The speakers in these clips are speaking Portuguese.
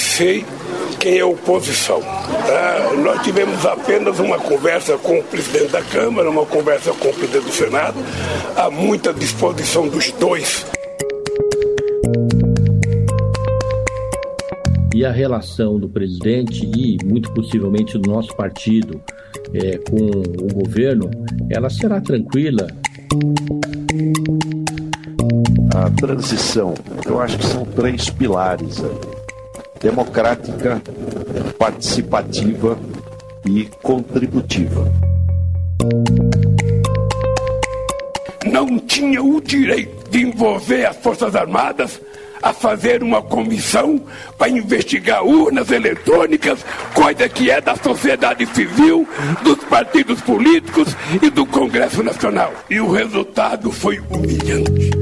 sei quem é oposição. Tá? Nós tivemos apenas uma conversa com o presidente da Câmara, uma conversa com o presidente do Senado. Há muita disposição dos dois. E a relação do presidente e, muito possivelmente, do nosso partido é, com o governo, ela será tranquila. A transição, eu acho que são três pilares aí democrática, participativa e contributiva. Não tinha o direito de envolver as Forças Armadas a fazer uma comissão para investigar urnas eletrônicas, coisa que é da sociedade civil, dos partidos políticos e do Congresso Nacional. E o resultado foi humilhante.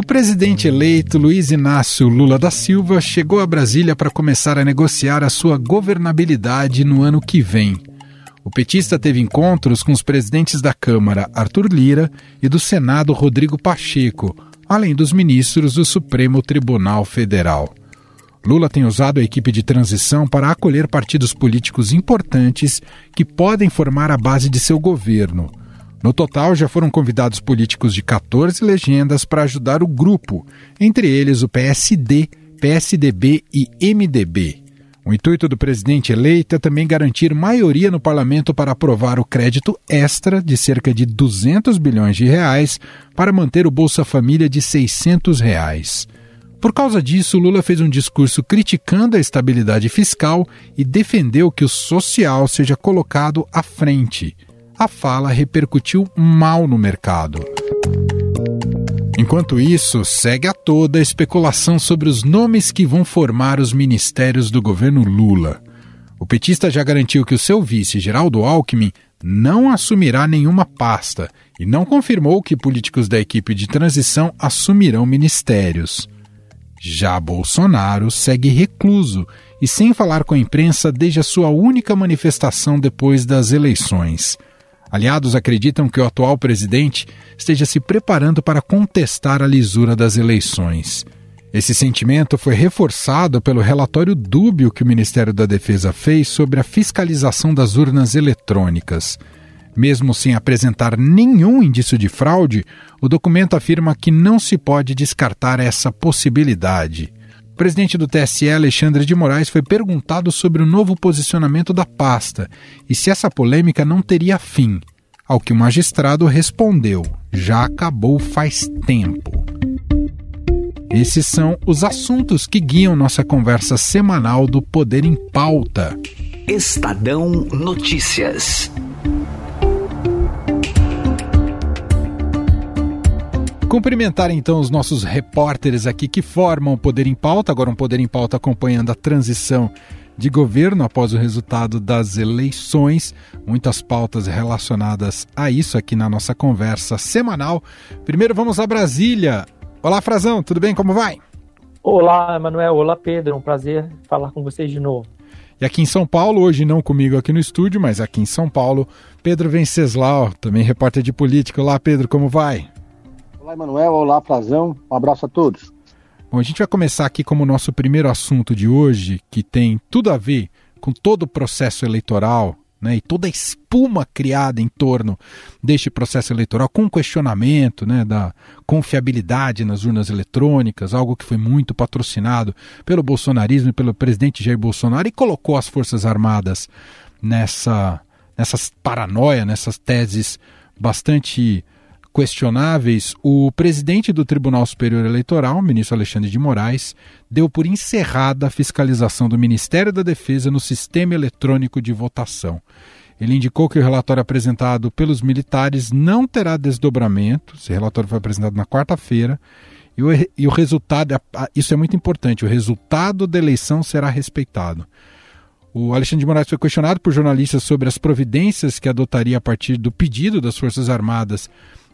O presidente eleito Luiz Inácio Lula da Silva chegou a Brasília para começar a negociar a sua governabilidade no ano que vem. O petista teve encontros com os presidentes da Câmara, Arthur Lira, e do Senado, Rodrigo Pacheco, além dos ministros do Supremo Tribunal Federal. Lula tem usado a equipe de transição para acolher partidos políticos importantes que podem formar a base de seu governo. No total, já foram convidados políticos de 14 legendas para ajudar o grupo, entre eles o PSD, PSDB e MDB. O intuito do presidente eleito é também garantir maioria no parlamento para aprovar o crédito extra de cerca de 200 bilhões de reais para manter o Bolsa Família de 600 reais. Por causa disso, Lula fez um discurso criticando a estabilidade fiscal e defendeu que o social seja colocado à frente a fala repercutiu mal no mercado. Enquanto isso, segue a toda a especulação sobre os nomes que vão formar os ministérios do governo Lula. O petista já garantiu que o seu vice, Geraldo Alckmin, não assumirá nenhuma pasta e não confirmou que políticos da equipe de transição assumirão ministérios. Já Bolsonaro segue recluso e sem falar com a imprensa desde a sua única manifestação depois das eleições. Aliados acreditam que o atual presidente esteja se preparando para contestar a lisura das eleições. Esse sentimento foi reforçado pelo relatório dúbio que o Ministério da Defesa fez sobre a fiscalização das urnas eletrônicas. Mesmo sem apresentar nenhum indício de fraude, o documento afirma que não se pode descartar essa possibilidade presidente do TSE, Alexandre de Moraes, foi perguntado sobre o novo posicionamento da pasta e se essa polêmica não teria fim. Ao que o magistrado respondeu: já acabou faz tempo. Esses são os assuntos que guiam nossa conversa semanal do Poder em Pauta. Estadão Notícias. Cumprimentar então os nossos repórteres aqui que formam o Poder em Pauta, agora um Poder em Pauta acompanhando a transição de governo após o resultado das eleições. Muitas pautas relacionadas a isso aqui na nossa conversa semanal. Primeiro vamos a Brasília. Olá, Frazão, tudo bem? Como vai? Olá, Manuel. Olá, Pedro. Um prazer falar com vocês de novo. E aqui em São Paulo, hoje não comigo aqui no estúdio, mas aqui em São Paulo, Pedro Venceslau, também repórter de política. Olá, Pedro, como vai? Olá, Emanuel. Olá, Frazão. Um abraço a todos. Bom, a gente vai começar aqui como nosso primeiro assunto de hoje, que tem tudo a ver com todo o processo eleitoral né, e toda a espuma criada em torno deste processo eleitoral, com questionamento né, da confiabilidade nas urnas eletrônicas, algo que foi muito patrocinado pelo bolsonarismo e pelo presidente Jair Bolsonaro e colocou as Forças Armadas nessa, nessas paranoia, nessas teses bastante questionáveis, o presidente do Tribunal Superior Eleitoral, ministro Alexandre de Moraes, deu por encerrada a fiscalização do Ministério da Defesa no sistema eletrônico de votação. Ele indicou que o relatório apresentado pelos militares não terá desdobramento. Esse relatório foi apresentado na quarta-feira. E o, e o resultado, isso é muito importante, o resultado da eleição será respeitado. O Alexandre de Moraes foi questionado por jornalistas sobre as providências que adotaria a partir do pedido das Forças Armadas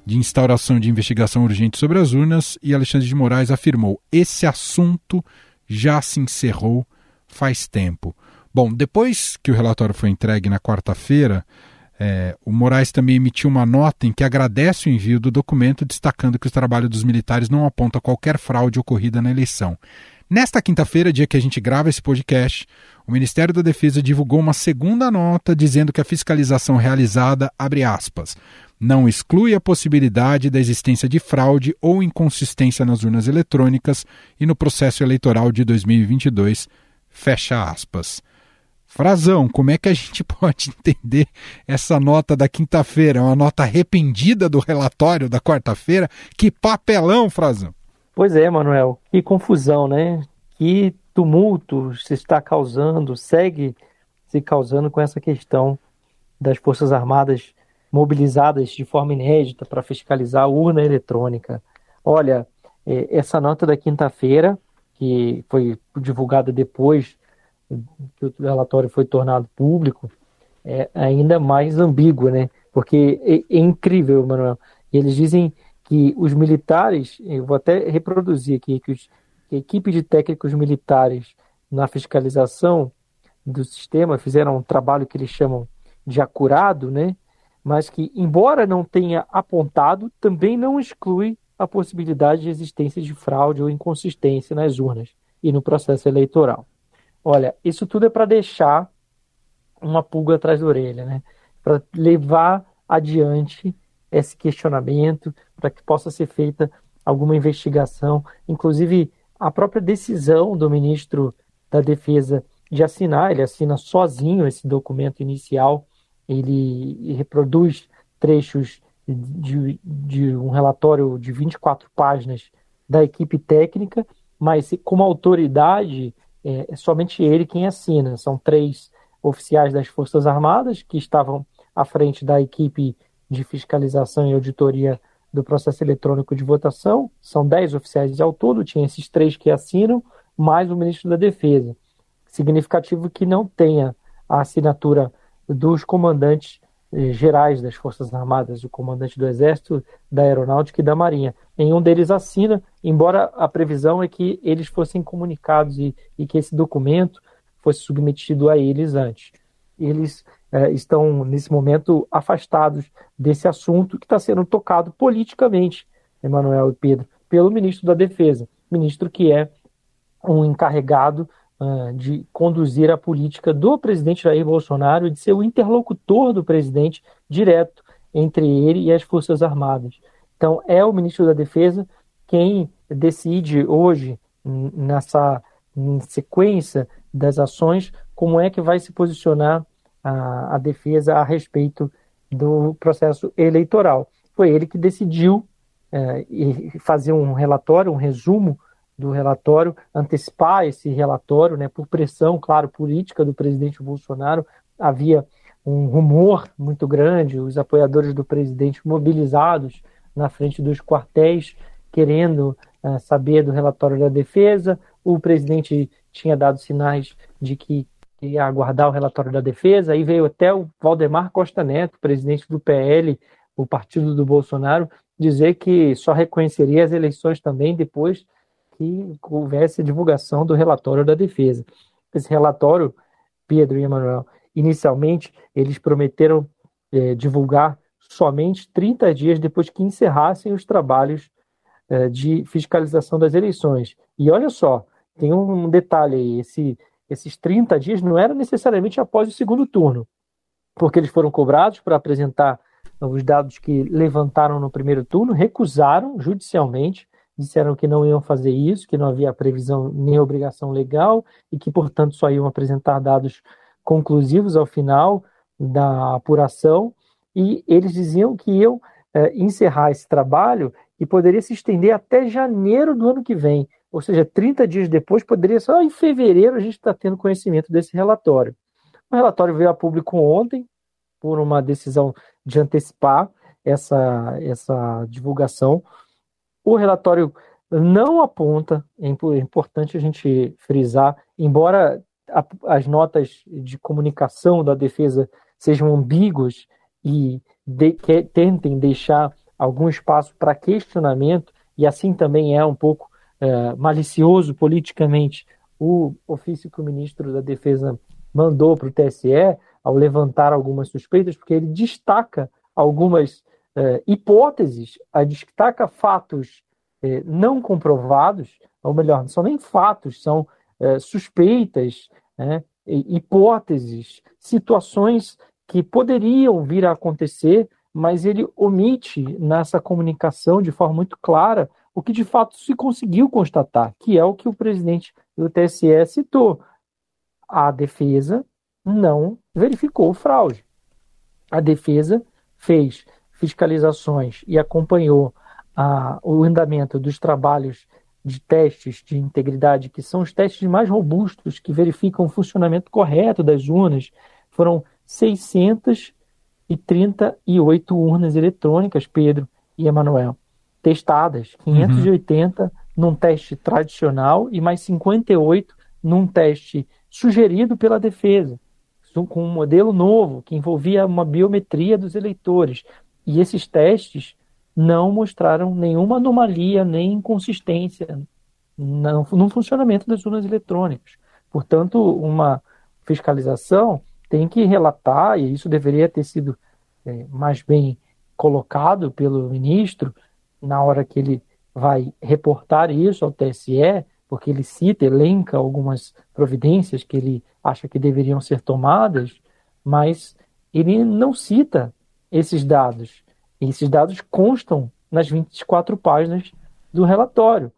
de instauração de investigação urgente sobre as urnas e Alexandre de Moraes afirmou: esse assunto já se encerrou faz tempo. Bom, depois que o relatório foi entregue na quarta-feira, É, o Moraes também emitiu uma nota em que agradece o envio do documento, destacando que o trabalho dos militares não aponta qualquer fraude ocorrida na eleição. Nesta quinta-feira, dia que a gente grava esse podcast, o Ministério da Defesa divulgou uma segunda nota dizendo que a fiscalização realizada, abre aspas, não exclui a possibilidade da existência de fraude ou inconsistência nas urnas eletrônicas e no processo eleitoral de 2022, fecha aspas. Frazão, como é que a gente pode entender essa nota da quinta-feira? Uma nota arrependida do relatório da quarta-feira? Que papelão, Frazão! Pois é, Manuel, que confusão, né? Que tumulto se está causando, segue se causando com essa questão das Forças Armadas mobilizadas de forma inédita para fiscalizar a urna eletrônica. Olha, é, essa nota da quinta-feira, que foi divulgada depois que o relatório foi tornado público, é ainda mais ambígua, né? Porque é, é incrível, Manuel. Eles dizem que os militares, eu vou até reproduzir aqui, que, os, que a equipe de técnicos militares na fiscalização do sistema fizeram um trabalho que eles chamam de acurado, né? Mas que, embora não tenha apontado, também não exclui a possibilidade de existência de fraude ou inconsistência nas urnas e no processo eleitoral. Olha, isso tudo é para deixar uma pulga atrás da orelha, né? para levar adiante esse questionamento, para que possa ser feita alguma investigação, inclusive a própria decisão do ministro da Defesa de assinar, ele assina sozinho esse documento inicial, ele reproduz trechos de, de um relatório de 24 páginas da equipe técnica, mas como autoridade é, é somente ele quem assina. São três oficiais das Forças Armadas que estavam à frente da equipe de fiscalização e auditoria do processo eletrônico de votação, são 10 oficiais ao todo, tinha esses três que assinam, mais o ministro da Defesa. Significativo que não tenha a assinatura dos comandantes eh, gerais das Forças Armadas, o comandante do Exército, da Aeronáutica e da Marinha. Nenhum deles assina, embora a previsão é que eles fossem comunicados e, e que esse documento fosse submetido a eles antes. Eles é, estão, nesse momento, afastados desse assunto que está sendo tocado politicamente, Emanuel e Pedro, pelo ministro da Defesa, ministro que é um encarregado uh, de conduzir a política do presidente Jair Bolsonaro e de ser o interlocutor do presidente direto entre ele e as Forças Armadas. Então, é o ministro da Defesa quem decide hoje, nessa sequência das ações, como é que vai se posicionar a, a defesa a respeito do processo eleitoral. Foi ele que decidiu é, fazer um relatório, um resumo do relatório, antecipar esse relatório, né, por pressão, claro, política do presidente Bolsonaro. Havia um rumor muito grande, os apoiadores do presidente mobilizados na frente dos quartéis, querendo uh, saber do relatório da defesa. O presidente tinha dado sinais de que ia aguardar o relatório da defesa, aí veio até o Valdemar Costa Neto, presidente do PL, o partido do Bolsonaro, dizer que só reconheceria as eleições também depois que houvesse a divulgação do relatório da defesa. Esse relatório, Pedro e Emanuel, inicialmente eles prometeram é, divulgar somente 30 dias depois que encerrassem os trabalhos é, de fiscalização das eleições. E olha só, tem um detalhe aí, esse esses 30 dias não era necessariamente após o segundo turno, porque eles foram cobrados para apresentar os dados que levantaram no primeiro turno, recusaram judicialmente, disseram que não iam fazer isso, que não havia previsão nem obrigação legal e que, portanto, só iam apresentar dados conclusivos ao final da apuração. E eles diziam que iam é, encerrar esse trabalho e poderia se estender até janeiro do ano que vem ou seja, 30 dias depois, poderia ser, em fevereiro a gente está tendo conhecimento desse relatório. O relatório veio a público ontem, por uma decisão de antecipar essa, essa divulgação. O relatório não aponta, é, é importante a gente frisar, embora a, as notas de comunicação da defesa sejam ambíguas e de, que, tentem deixar algum espaço para questionamento, e assim também é um pouco é, malicioso politicamente o ofício que o ministro da Defesa mandou para o TSE, ao levantar algumas suspeitas, porque ele destaca algumas eh, hipóteses, destaca fatos eh, não comprovados, ou melhor, não são nem fatos, são eh, suspeitas, né, hipóteses, situações que poderiam vir a acontecer, mas ele omite nessa comunicação de forma muito clara o que de fato se conseguiu constatar, que é o que o presidente do TSE citou. A defesa não verificou fraude. A defesa fez fiscalizações e acompanhou o andamento dos trabalhos de testes de integridade, que são os testes mais robustos, que verificam o funcionamento correto das urnas. Foram 638 urnas eletrônicas, Pedro e Emanuel, testadas. 580 uhum. num teste tradicional e mais 58 num teste sugerido pela defesa, com um modelo novo que envolvia uma biometria dos eleitores. E esses testes não mostraram nenhuma anomalia nem inconsistência no, funcionamento das urnas eletrônicas. Portanto, uma fiscalização tem que relatar, e isso deveria ter sido é, mais bem colocado pelo ministro na hora que ele vai reportar isso ao TSE, porque ele cita, elenca algumas providências que ele acha que deveriam ser tomadas, mas ele não cita esses dados. Esses dados constam nas 24 páginas do relatório.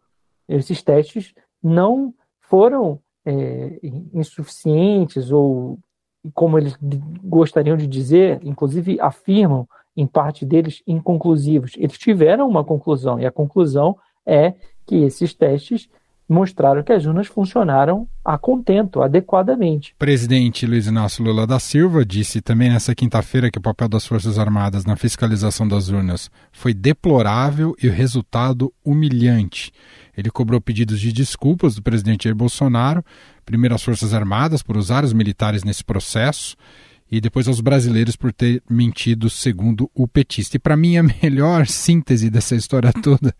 Esses testes não foram é, insuficientes ou, como eles gostariam de dizer, inclusive afirmam em parte deles inconclusivos. Eles tiveram uma conclusão e a conclusão é que esses testes mostraram que as urnas funcionaram a contento, adequadamente. presidente Luiz Inácio Lula da Silva disse também nessa quinta-feira que o papel das Forças Armadas na fiscalização das urnas foi deplorável e o resultado humilhante. Ele cobrou pedidos de desculpas do presidente Jair Bolsonaro, primeiro às Forças Armadas por usar os militares nesse processo e depois aos brasileiros por ter mentido, segundo o petista. E para mim, a melhor síntese dessa história toda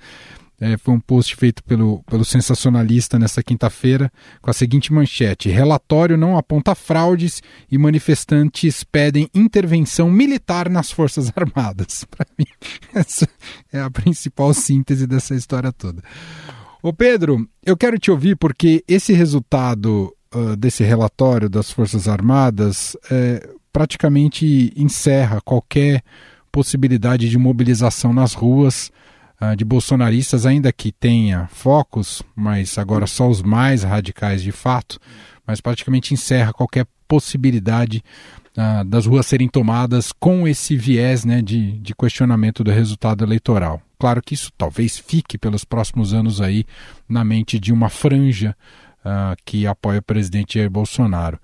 é, foi um post feito pelo, pelo sensacionalista nessa quinta-feira com a seguinte manchete: Relatório não aponta fraudes e manifestantes pedem intervenção militar nas Forças Armadas. Para mim, essa é a principal síntese dessa história toda. Ô Pedro, eu quero te ouvir porque esse resultado uh, desse relatório das Forças Armadas é, praticamente encerra qualquer possibilidade de mobilização nas ruas uh, de bolsonaristas, ainda que tenha focos, mas agora só os mais radicais de fato, mas praticamente encerra qualquer possibilidade uh, das ruas serem tomadas com esse viés né, de, de questionamento do resultado eleitoral. Claro que isso talvez fique pelos próximos anos aí na mente de uma franja uh, que apoia o presidente Jair Bolsonaro.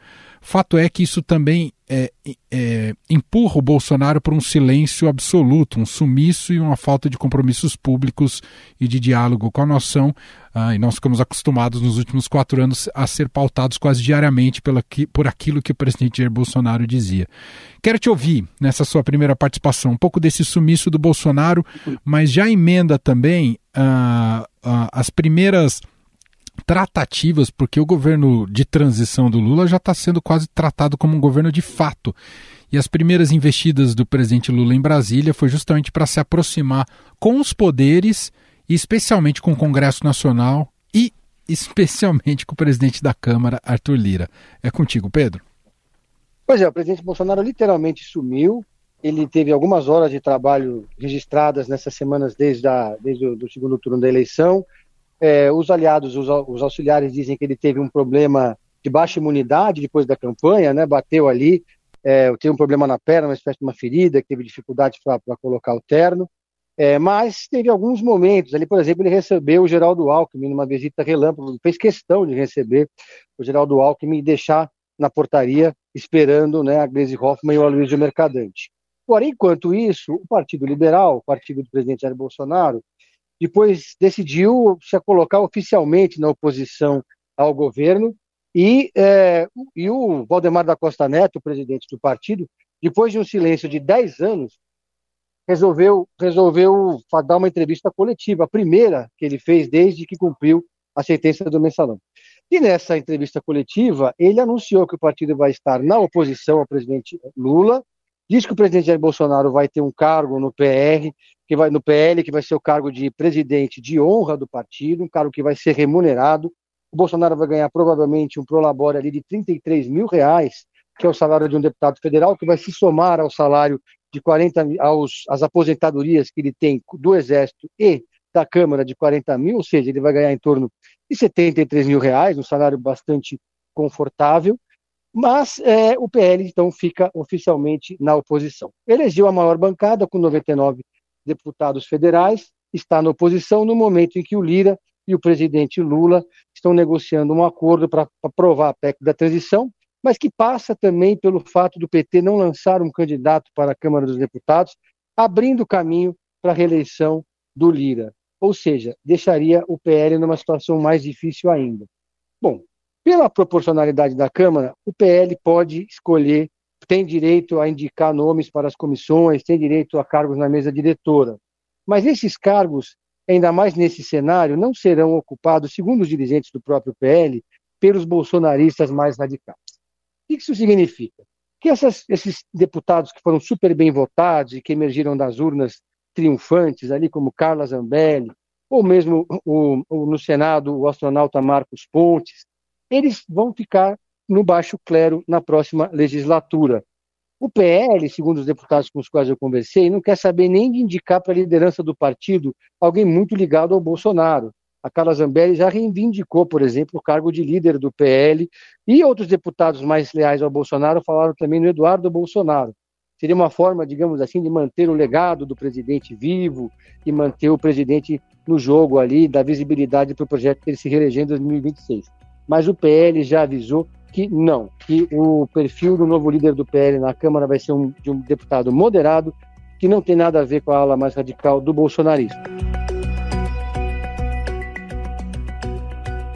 Fato é que isso também é, é, empurra o Bolsonaro para um silêncio absoluto, um sumiço e uma falta de compromissos públicos e de diálogo com a nação. Ah, e nós ficamos acostumados nos últimos quatro anos a ser pautados quase diariamente pela, por aquilo que o presidente Jair Bolsonaro dizia. Quero te ouvir nessa sua primeira participação, um pouco desse sumiço do Bolsonaro, mas já emenda também ah, ah, as primeiras tratativas, porque o governo de transição do Lula já está sendo quase tratado como um governo de fato. E as primeiras investidas do presidente Lula em Brasília foi justamente para se aproximar com os poderes, especialmente com o Congresso Nacional e especialmente com o presidente da Câmara, Arthur Lira. É contigo, Pedro. Pois é, o presidente Bolsonaro literalmente sumiu. Ele teve algumas horas de trabalho registradas nessas semanas desde, a, desde o do segundo turno da eleição. É, os aliados, os, os, auxiliares dizem que ele teve um problema de baixa imunidade depois da campanha, né? Bateu ali, é, teve um problema na perna, uma espécie de uma ferida, que teve dificuldade para colocar o terno. É, mas teve alguns momentos ali, por exemplo, ele recebeu o Geraldo Alckmin numa visita relâmpago, fez questão de receber o Geraldo Alckmin e deixar na portaria esperando né, a Gleisi Hoffmann e o Aloysio Mercadante. Porém, enquanto isso, o Partido Liberal, o partido do presidente Jair Bolsonaro, depois decidiu se colocar oficialmente na oposição ao governo e, é, e o Valdemar da Costa Neto, presidente do partido, depois de um silêncio de 10 anos, resolveu, resolveu dar uma entrevista coletiva, a primeira que ele fez desde que cumpriu a sentença do mensalão. E nessa entrevista coletiva, ele anunciou que o partido vai estar na oposição ao presidente Lula, diz que o presidente Jair Bolsonaro vai ter um cargo no PR, que vai no PL, que vai ser o cargo de presidente de honra do partido, um cargo que vai ser remunerado. O Bolsonaro vai ganhar provavelmente um prolabore ali de 33 mil reais, que é o salário de um deputado federal, que vai se somar ao salário de 40 aos as aposentadorias que ele tem do Exército e da Câmara de 40 mil, ou seja, ele vai ganhar em torno de 73 mil reais, um salário bastante confortável, mas é, o PL então fica oficialmente na oposição. Elegeu a maior bancada com 99 deputados federais, está na oposição no momento em que o Lira e o presidente Lula estão negociando um acordo para aprovar a PEC da transição, mas que passa também pelo fato do PT não lançar um candidato para a Câmara dos Deputados, abrindo caminho para a reeleição do Lira ou seja, deixaria o PL numa situação mais difícil ainda. Bom, pela proporcionalidade da Câmara, o PL pode escolher, tem direito a indicar nomes para as comissões, tem direito a cargos na mesa diretora. Mas esses cargos, ainda mais nesse cenário, não serão ocupados, segundo os dirigentes do próprio PL, pelos bolsonaristas mais radicais. O que isso significa? Que essas, esses deputados que foram super bem votados e que emergiram das urnas triunfantes ali, como Carla Zambelli, ou mesmo o, o, no Senado o astronauta Marcos Pontes, eles vão ficar no baixo clero na próxima legislatura. O PL, segundo os deputados com os quais eu conversei, não quer saber nem de indicar para a liderança do partido alguém muito ligado ao Bolsonaro. A Carla Zambelli já reivindicou, por exemplo, o cargo de líder do PL, e outros deputados mais leais ao Bolsonaro falaram também no Eduardo Bolsonaro seria uma forma, digamos assim, de manter o legado do presidente vivo e manter o presidente no jogo ali, dar visibilidade para o projeto que ele se reeleger em 2026. Mas o PL já avisou que não, que o perfil do novo líder do PL na Câmara vai ser um, de um deputado moderado, que não tem nada a ver com a ala mais radical do bolsonarismo.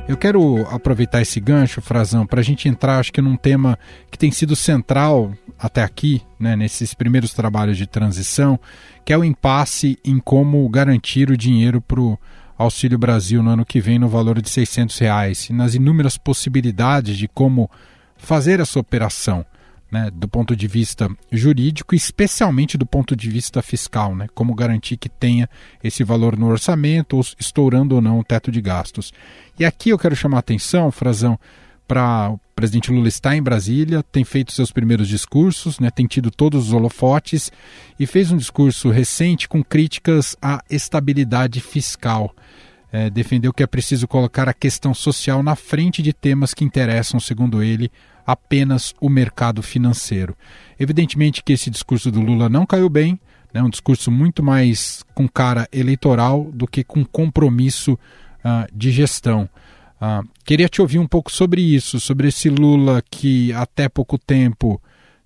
Eu quero aproveitar esse gancho, Frazão, para a gente entrar, acho que num tema que tem sido central até aqui, né, nesses primeiros trabalhos de transição, que é o impasse em como garantir o dinheiro para o Auxílio Brasil no ano que vem no valor de 600 reais, e nas inúmeras possibilidades de como fazer essa operação né, do ponto de vista jurídico, especialmente do ponto de vista fiscal, né, como garantir que tenha esse valor no orçamento, ou estourando ou não o teto de gastos. E aqui eu quero chamar a atenção, Frazão, para o presidente Lula estar em Brasília, tem feito seus primeiros discursos, né, tem tido todos os holofotes e fez um discurso recente com críticas à estabilidade fiscal. É, defendeu que é preciso colocar a questão social na frente de temas que interessam, segundo ele, apenas o mercado financeiro. Evidentemente que esse discurso do Lula não caiu bem, né, um discurso muito mais com cara eleitoral do que com compromisso uh, de gestão. Uh, queria te ouvir um pouco sobre isso, sobre esse Lula que até pouco tempo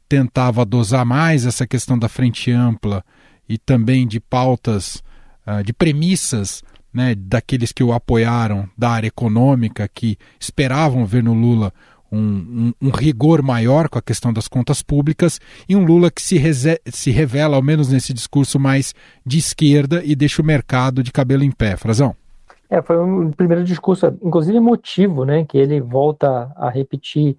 tentava dosar mais essa questão da frente ampla e também de pautas, uh, de premissas né, daqueles que o apoiaram da área econômica, que esperavam ver no Lula um, um, um, rigor maior com a questão das contas públicas e um Lula que se, se revela, ao menos nesse discurso, mais de esquerda e deixa o mercado de cabelo em pé. Frazão? É, foi um primeiro discurso, inclusive emotivo, né, que ele volta a repetir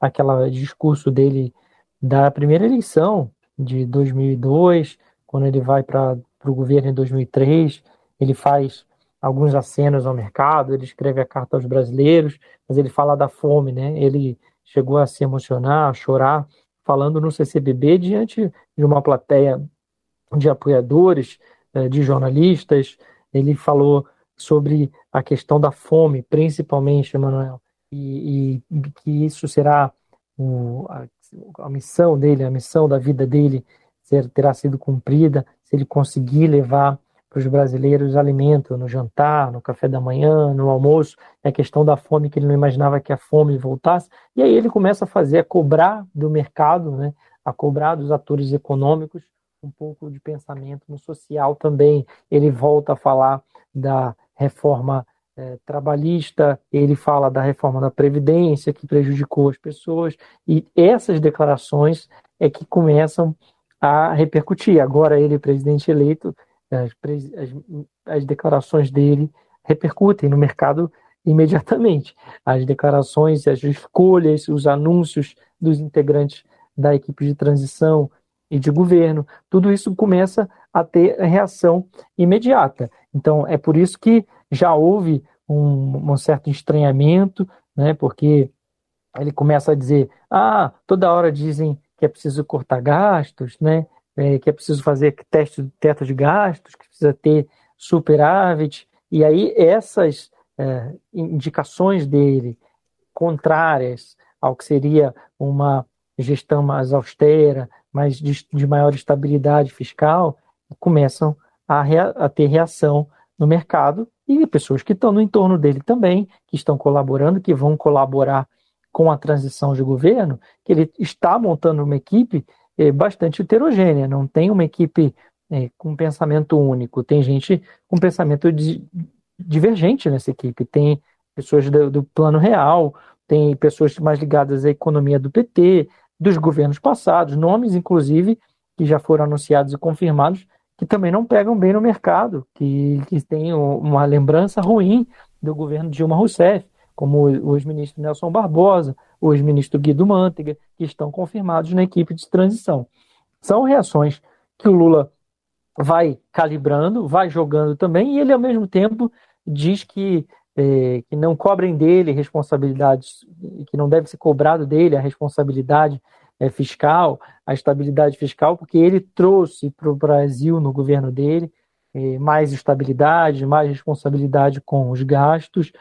aquele discurso dele da primeira eleição de 2002, quando ele vai para o governo em 2003, ele faz alguns acenos ao mercado, ele escreve a carta aos brasileiros, mas ele fala da fome, né? Ele chegou a se emocionar, a chorar, falando no CCBB diante de uma plateia de apoiadores, eh, de jornalistas. Ele falou sobre a questão da fome, principalmente, Emanuel, e, e, que isso será o, a, a, missão dele, a missão da vida dele ser, terá sido cumprida se ele conseguir levar para os brasileiros alimento no jantar, no café da manhã, no almoço, é a questão da fome que ele não imaginava que a fome voltasse, e aí ele começa a fazer, a cobrar do mercado, né, a cobrar dos atores econômicos um pouco de pensamento no social também. Ele volta a falar da reforma é, trabalhista, ele fala da reforma da Previdência, que prejudicou as pessoas, e essas declarações é que começam a repercutir. Agora ele, presidente eleito, as, as, as declarações dele repercutem no mercado imediatamente. As declarações, as escolhas, os anúncios dos integrantes da equipe de transição e de governo, tudo isso começa a ter reação imediata. Então, é por isso que já houve um, um certo estranhamento, né, porque ele começa a dizer: ah, toda hora dizem que é preciso cortar gastos, né, é, que é preciso fazer teste de teto de gastos, que precisa ter superávit, e aí essas é, indicações dele contrárias ao que seria uma gestão mais austera, mais de, de maior estabilidade fiscal, começam a, rea, a ter reação no mercado e pessoas que estão no entorno dele também, que estão colaborando, que vão colaborar com a transição de governo, que ele está montando uma equipe é, bastante heterogênea, não tem uma equipe é, com pensamento único, tem gente com pensamento divergente nessa equipe, tem pessoas do, do plano real, tem pessoas mais ligadas à economia do PT, dos governos passados, nomes, inclusive, que já foram anunciados e confirmados, que também não pegam bem no mercado, que, que têm uma lembrança ruim do governo Dilma Rousseff, como o ex-ministro Nelson Barbosa, o ex-ministro Guido Mantega, que estão confirmados na equipe de transição. São reações que o Lula vai calibrando, vai jogando também, e ele, ao mesmo tempo, diz que, é, que não cobrem dele responsabilidades, que não deve ser cobrado dele a responsabilidade é, fiscal, a estabilidade fiscal, porque ele trouxe para o Brasil, no governo dele, é, mais estabilidade, mais responsabilidade com os gastos,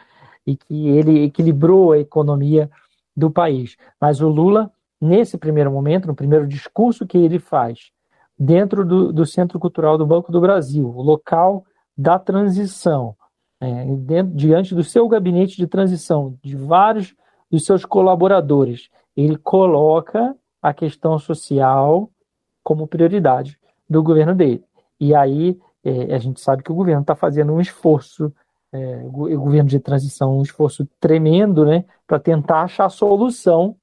e que ele equilibrou a economia do país. Mas o Lula, nesse primeiro momento, no primeiro discurso que ele faz, dentro do, do Centro Cultural do Banco do Brasil, o local da transição, é, dentro, diante do seu gabinete de transição, de vários dos seus colaboradores, ele coloca a questão social como prioridade do governo dele. E aí é, a gente sabe que o governo está fazendo um esforço é, o governo de transição um esforço tremendo né, para tentar achar solução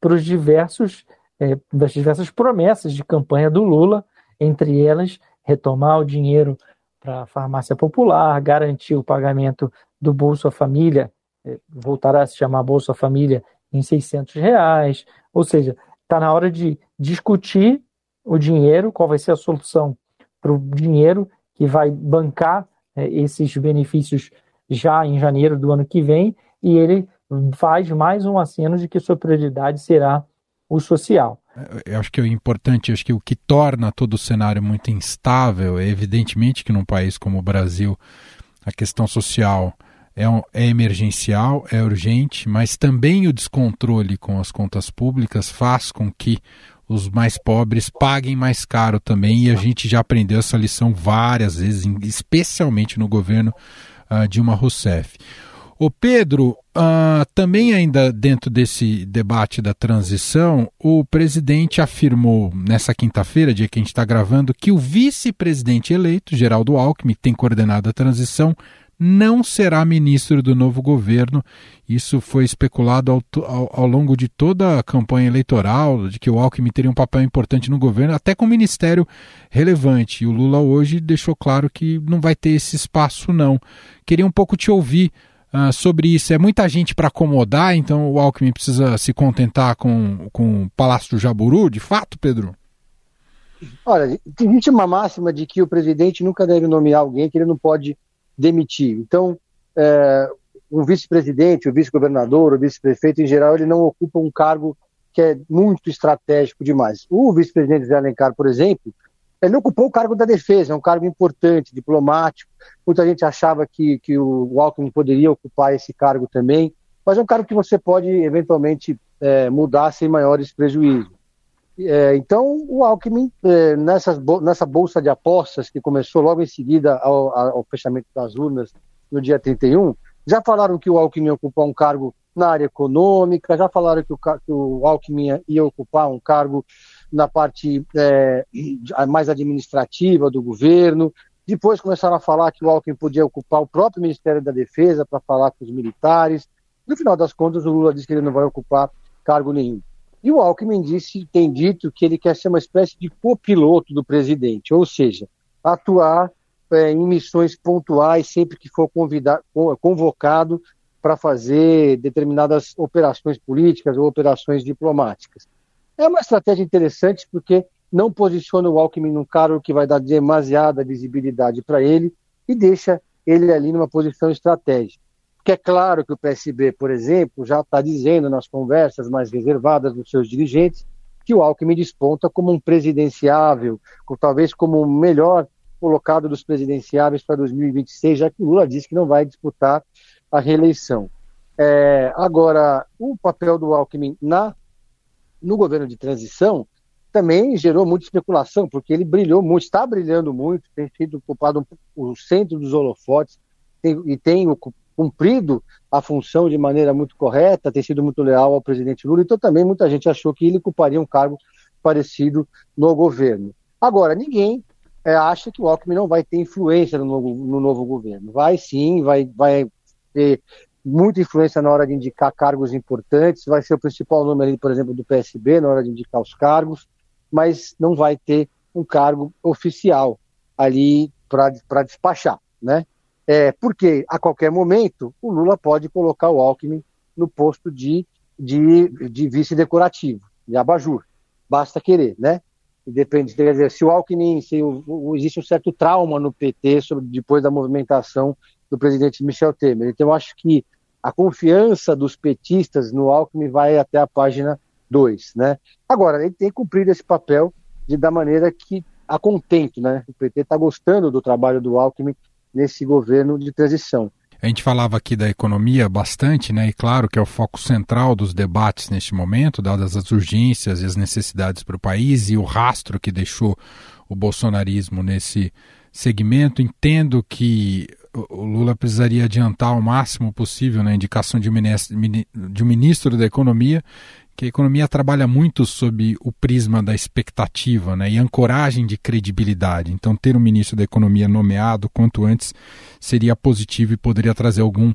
para os diversos é, das diversas promessas de campanha do Lula, entre elas retomar o dinheiro para a farmácia popular, garantir o pagamento do Bolsa Família, é, voltar a se chamar Bolsa Família em 600 reais, ou seja, está na hora de discutir o dinheiro, qual vai ser a solução para o dinheiro que vai bancar é, esses benefícios já em janeiro do ano que vem, e ele faz mais um aceno de que sua prioridade será o social. Eu acho que é importante, acho que o que torna todo o cenário muito instável é evidentemente que num país como o Brasil a questão social é, é emergencial, é urgente, mas também o descontrole com as contas públicas faz com que os mais pobres paguem mais caro também, e a gente já aprendeu essa lição várias vezes, especialmente no governo uh, Dilma Rousseff. O Pedro, uh, também ainda dentro desse debate da transição, o presidente afirmou nessa quinta-feira, dia que a gente está gravando, que o vice-presidente eleito, Geraldo Alckmin, que tem coordenado a transição, não será ministro do novo governo. Isso foi especulado ao, ao, ao, longo de toda a campanha eleitoral, de que o Alckmin teria um papel importante no governo, até com ministério relevante. E o Lula hoje deixou claro que não vai ter esse espaço, não. Queria um pouco te ouvir uh, sobre isso. É muita gente para acomodar, então o Alckmin precisa se contentar com, com o Palácio do Jaburu, de fato, Pedro? Olha, existe uma máxima de que o presidente nunca deve nomear alguém que ele não pode demitir. Então, é, vice-presidente, o vice-governador, o vice-prefeito, em geral, ele não ocupa um cargo que é muito estratégico demais. O vice-presidente Zé Alencar, por exemplo, ele ocupou o cargo da defesa, é um cargo importante, diplomático. Muita gente achava que, que o Alckmin poderia ocupar esse cargo também, mas é um cargo que você pode, eventualmente, é, mudar sem maiores prejuízos. É, então, o Alckmin, é, nessas, nessa bolsa de apostas que começou logo em seguida ao, ao, fechamento das urnas no dia 31, já falaram que o Alckmin ia ocupar um cargo na área econômica, já falaram que o, que o Alckmin ia ocupar um cargo na parte é, mais administrativa do governo. Depois começaram a falar que o Alckmin podia ocupar o próprio Ministério da Defesa para falar com os militares. No final das contas, o Lula disse que ele não vai ocupar cargo nenhum. E o Alckmin disse, tem dito que ele quer ser uma espécie de copiloto do presidente, ou seja, atuar é, em missões pontuais sempre que for convocado para fazer determinadas operações políticas ou operações diplomáticas. É uma estratégia interessante porque não posiciona o Alckmin num cargo que vai dar demasiada visibilidade para ele e deixa ele ali numa posição estratégica. Porque é claro que o PSB, por exemplo, já está dizendo nas conversas mais reservadas dos seus dirigentes que o Alckmin desponta como um presidenciável, talvez como o melhor colocado dos presidenciáveis para 2026, já que Lula disse que não vai disputar a reeleição. É, agora, o papel do Alckmin na, no governo de transição também gerou muita especulação, porque ele brilhou muito, está brilhando muito, tem sido ocupado o centro dos holofotes tem, e tem cumprido a função de maneira muito correta, tem sido muito leal ao presidente Lula, então também muita gente achou que ele ocuparia um cargo parecido no governo. Agora, ninguém é, acha que o Alckmin não vai ter influência no novo, no novo governo. Vai sim, vai, vai ter muita influência na hora de indicar cargos importantes, vai ser o principal nome ali, por exemplo, do PSB na hora de indicar os cargos, mas não vai ter um cargo oficial ali para despachar, né? É, porque a qualquer momento o Lula pode colocar o Alckmin no posto de, de, de vice decorativo, de abajur. Basta querer, né? Depende, quer dizer, se o Alckmin, se o, o, existe um certo trauma no PT sobre, depois da movimentação do presidente Michel Temer. Então, eu acho que a confiança dos petistas no Alckmin vai até a página 2, né? Agora, ele tem cumprido esse papel de da maneira que a contento, né? O PT está gostando do trabalho do Alckmin nesse governo de transição. A gente falava aqui da economia bastante, né? E claro que é o foco central dos debates neste momento, dadas as urgências e as necessidades para o país e o rastro que deixou o bolsonarismo nesse segmento. Entendo que o Lula precisaria adiantar o máximo possível na indicação de, de um ministro da Economia, que a economia trabalha muito sob o prisma da expectativa né, e ancoragem de credibilidade. Então, ter um ministro da Economia nomeado quanto antes seria positivo e poderia trazer algum,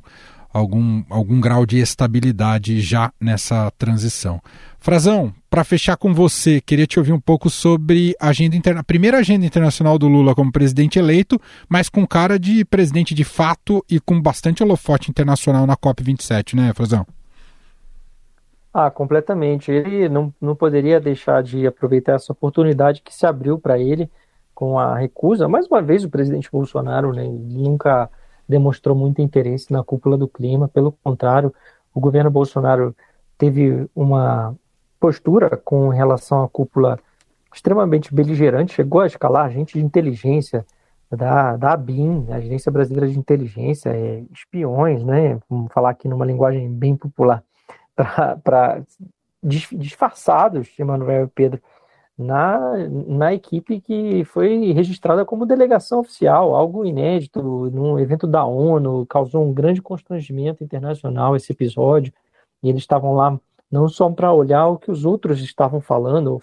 algum, algum grau de estabilidade já nessa transição. Frazão, para fechar com você, queria te ouvir um pouco sobre a agenda interna... a primeira agenda internacional do Lula como presidente eleito, mas com cara de presidente de fato e com bastante holofote internacional na COP27, né, Frazão? Ah, completamente. Ele não, não poderia deixar de aproveitar essa oportunidade que se abriu para ele com a recusa. Mais uma vez, o presidente Bolsonaro né, nunca demonstrou muito interesse na cúpula do clima. Pelo contrário, o governo Bolsonaro teve uma postura com relação à cúpula extremamente beligerante, chegou a escalar gente de inteligência da, da ABIN, Agência Brasileira de Inteligência, é, espiões, né? Vamos falar aqui numa linguagem bem popular para disfarçados, Emanuel e Pedro, na, na equipe que foi registrada como delegação oficial, algo inédito, num evento da ONU, causou um grande constrangimento internacional esse episódio, e eles estavam lá não só para olhar o que os outros estavam falando,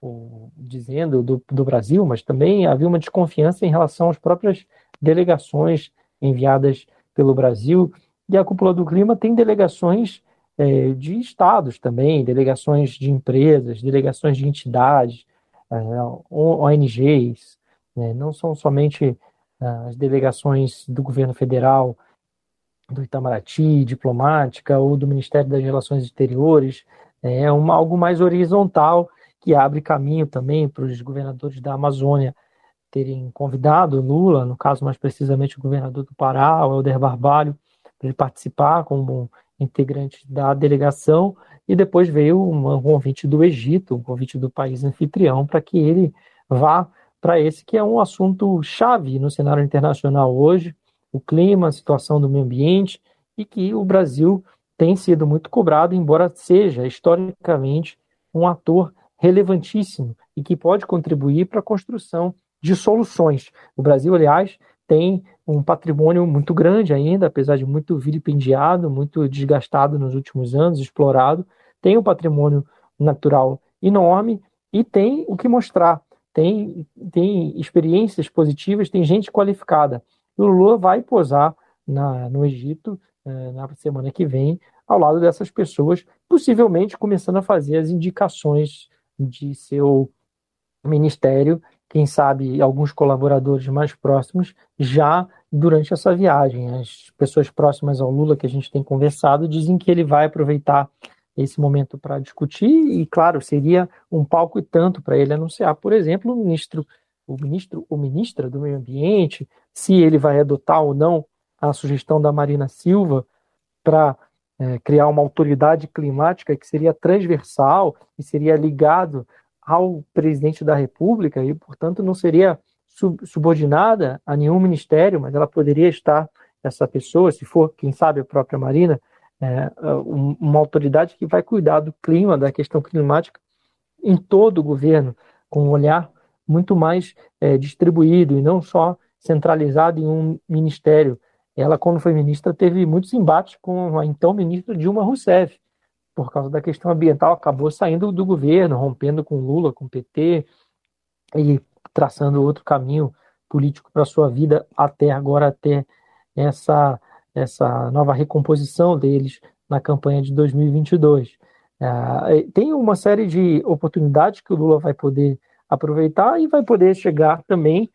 ou dizendo do, do Brasil, mas também havia uma desconfiança em relação às próprias delegações enviadas pelo Brasil, e a cúpula do clima tem delegações é, de estados também, delegações de empresas, delegações de entidades, é, ONGs, né? não são somente é, as delegações do governo federal, do Itamaraty, diplomática, ou do Ministério das Relações Exteriores, é uma, algo mais horizontal que abre caminho também para os governadores da Amazônia terem convidado Lula, no caso mais precisamente o governador do Pará, o Helder Barbalho, para ele participar como integrante da delegação, e depois veio um convite do Egito, um convite do país anfitrião, para que ele vá para esse que é um assunto chave no cenário internacional hoje, o clima, a situação do meio ambiente, e que o Brasil tem sido muito cobrado, embora seja historicamente um ator relevantíssimo e que pode contribuir para a construção de soluções. O Brasil, aliás, tem um patrimônio muito grande ainda, apesar de muito vilipendiado, muito desgastado nos últimos anos, explorado, tem um patrimônio natural enorme e tem o que mostrar, tem, tem experiências positivas, tem gente qualificada. o Lula vai posar na, no Egito eh, na semana que vem, ao lado dessas pessoas, possivelmente começando a fazer as indicações de seu ministério quem sabe alguns colaboradores mais próximos já durante essa viagem. As pessoas próximas ao Lula que a gente tem conversado dizem que ele vai aproveitar esse momento para discutir e, claro, seria um palco e tanto para ele anunciar, por exemplo, o ministro, o ministro ou ministra do Meio Ambiente, se ele vai adotar ou não a sugestão da Marina Silva para é, criar uma autoridade climática que seria transversal e seria ligado ao presidente da República e, portanto, não seria sub subordinada a nenhum ministério, mas ela poderia estar essa pessoa, se for, quem sabe, a própria Marina, é, uma autoridade que vai cuidar do clima, da questão climática em todo o governo, com um olhar muito mais é, distribuído e não só centralizado em um ministério. Ela, quando foi ministra, teve muitos embates com a então ministra Dilma Rousseff, por causa da questão ambiental, acabou saindo do governo, rompendo com Lula, com PT e traçando outro caminho político para sua vida até agora ter essa essa nova recomposição deles na campanha de 2022. É, tem uma série de oportunidades que o Lula vai poder aproveitar e vai poder chegar também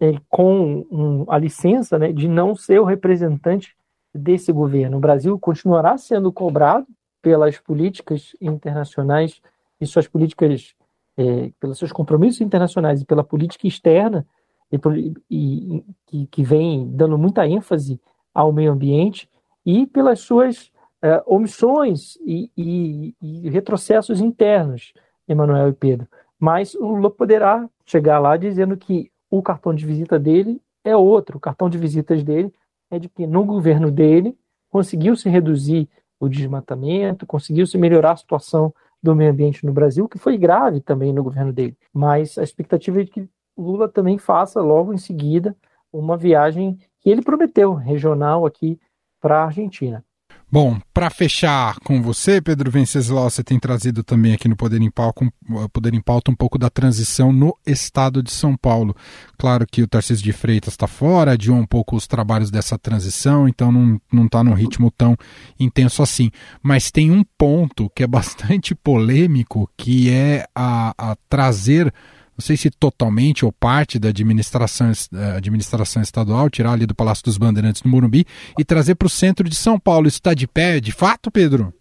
é, com um, a licença né, de não ser o representante desse governo. O Brasil continuará sendo cobrado pelas políticas internacionais e suas políticas, é, pelos seus compromissos internacionais e pela política externa, e, e, e que vem dando muita ênfase ao meio ambiente, e pelas suas é, omissões e, e, e retrocessos internos, Emanuel e Pedro. Mas o Lula poderá chegar lá dizendo que o cartão de visita dele é outro. O cartão de visitas dele é de que no governo dele conseguiu se reduzir o desmatamento, conseguiu-se melhorar a situação do meio ambiente no Brasil, que foi grave também no governo dele. Mas a expectativa é de que Lula também faça logo em seguida uma viagem que ele prometeu, regional aqui para a Argentina. Bom, para fechar com você, Pedro Venceslau, você tem trazido também aqui no Poder em, Pauta, Poder em Pauta um pouco da transição no estado de São Paulo. Claro que o Tarcísio de Freitas está fora, adiou um pouco os trabalhos dessa transição, então não está num ritmo tão intenso assim. Mas tem um ponto que é bastante polêmico, que é a, a trazer não sei se totalmente ou parte da administração, eh, administração estadual, tirar ali do Palácio dos Bandeirantes no Morumbi e trazer para o centro de São Paulo. Isso está de pé, de fato, Pedro?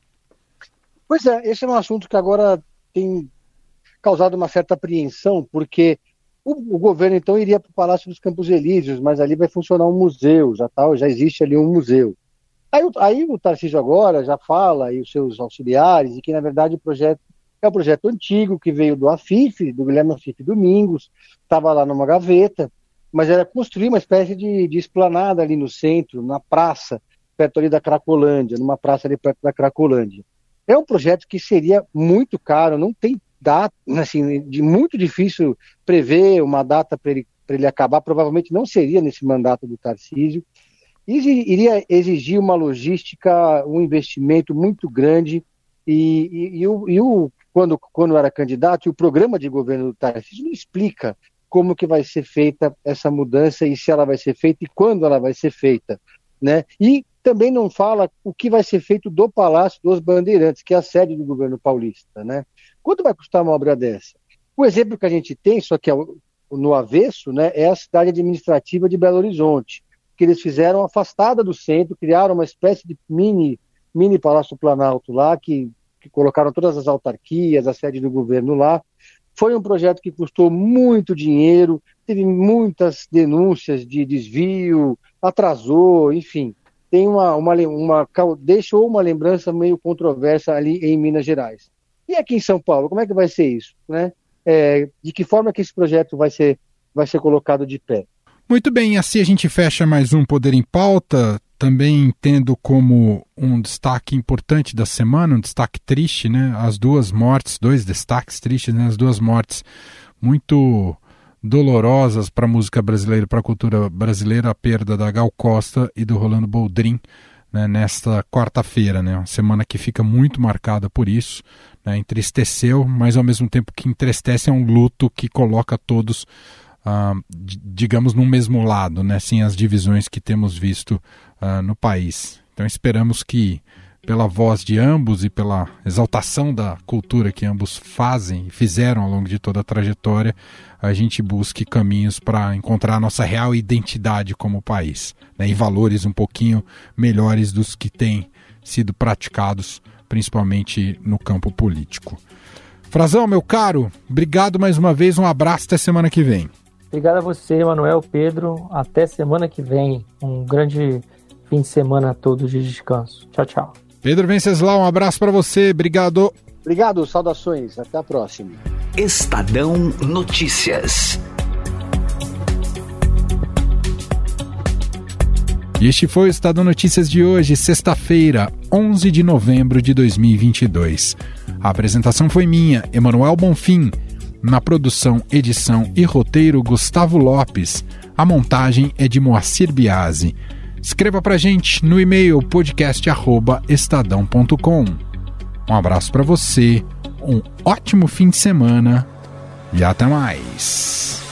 Pois é, esse é um assunto que agora tem causado uma certa apreensão, porque o, o governo então iria para o Palácio dos Campos Elíseos, mas ali vai funcionar um museu, já, tá, já existe ali um museu. Aí, aí o Tarcísio agora já fala, e os seus auxiliares, e que na verdade o projeto é um projeto antigo que veio do Afif, do Guilherme Afif Domingos, estava lá numa gaveta, mas era construir uma espécie de, de esplanada ali no centro, na praça, perto ali da Cracolândia, numa praça ali perto da Cracolândia. É um projeto que seria muito caro, não tem data, assim, de muito difícil prever uma data para ele, ele acabar, provavelmente não seria nesse mandato do Tarcísio, iria exigir uma logística, um investimento muito grande, e, e, e, o, e o quando, quando era candidato, e o programa de governo do Tarcísio não explica como que vai ser feita essa mudança e se ela vai ser feita e quando ela vai ser feita, né? E também não fala o que vai ser feito do Palácio dos Bandeirantes, que é a sede do governo paulista, né? Quanto vai custar uma obra dessa? O exemplo que a gente tem, só que é no avesso, né, é a cidade administrativa de Belo Horizonte, que eles fizeram afastada do centro, criaram uma espécie de mini mini Palácio Planalto lá, que que colocaram todas as autarquias, a sede do governo lá. Foi um projeto que custou muito dinheiro, teve muitas denúncias de desvio, atrasou, enfim. Tem uma, uma, uma deixou uma lembrança meio controversa ali em Minas Gerais. E aqui em São Paulo, como é que vai ser isso, né? É, de que forma que esse projeto vai ser vai ser colocado de pé? Muito bem, assim a gente fecha mais um Poder em Pauta também entendo como um destaque importante da semana, um destaque triste, né? As duas mortes, dois destaques tristes, né? As duas mortes muito dolorosas para a música brasileira, para a cultura brasileira, a perda da Gal Costa e do Rolando Boldrin, né? Nesta quarta-feira, né? Uma semana que fica muito marcada por isso, né? Entristeceu, mas ao mesmo tempo que entristece é um luto que coloca todos Uh, digamos, no mesmo lado, né, sem as divisões que temos visto uh, no país. Então esperamos que pela voz de ambos e pela exaltação da cultura que ambos fazem e fizeram ao longo de toda a trajetória, a gente busque caminhos para encontrar a nossa real identidade como país né, e valores um pouquinho melhores dos que têm sido praticados, principalmente no campo político. Frazão, meu caro, obrigado mais uma vez, um abraço até semana que vem. Obrigado a você, Manuel, Pedro. Até semana que vem. Um grande fim de semana a todos de descanso. Tchau, tchau. Pedro Venceslau, um abraço para você. Obrigado. Obrigado, saudações. Até a próxima. Estadão Notícias. E este foi o Estadão Notícias de hoje, sexta-feira, 11 de novembro de 2022. A apresentação foi minha, Emanuel Bonfim. Na produção, edição e roteiro, Gustavo Lopes. A montagem é de Moacir Biasi. Escreva pra gente no e-mail podcast@estadão.com. Um abraço para você, um ótimo fim de semana e até mais.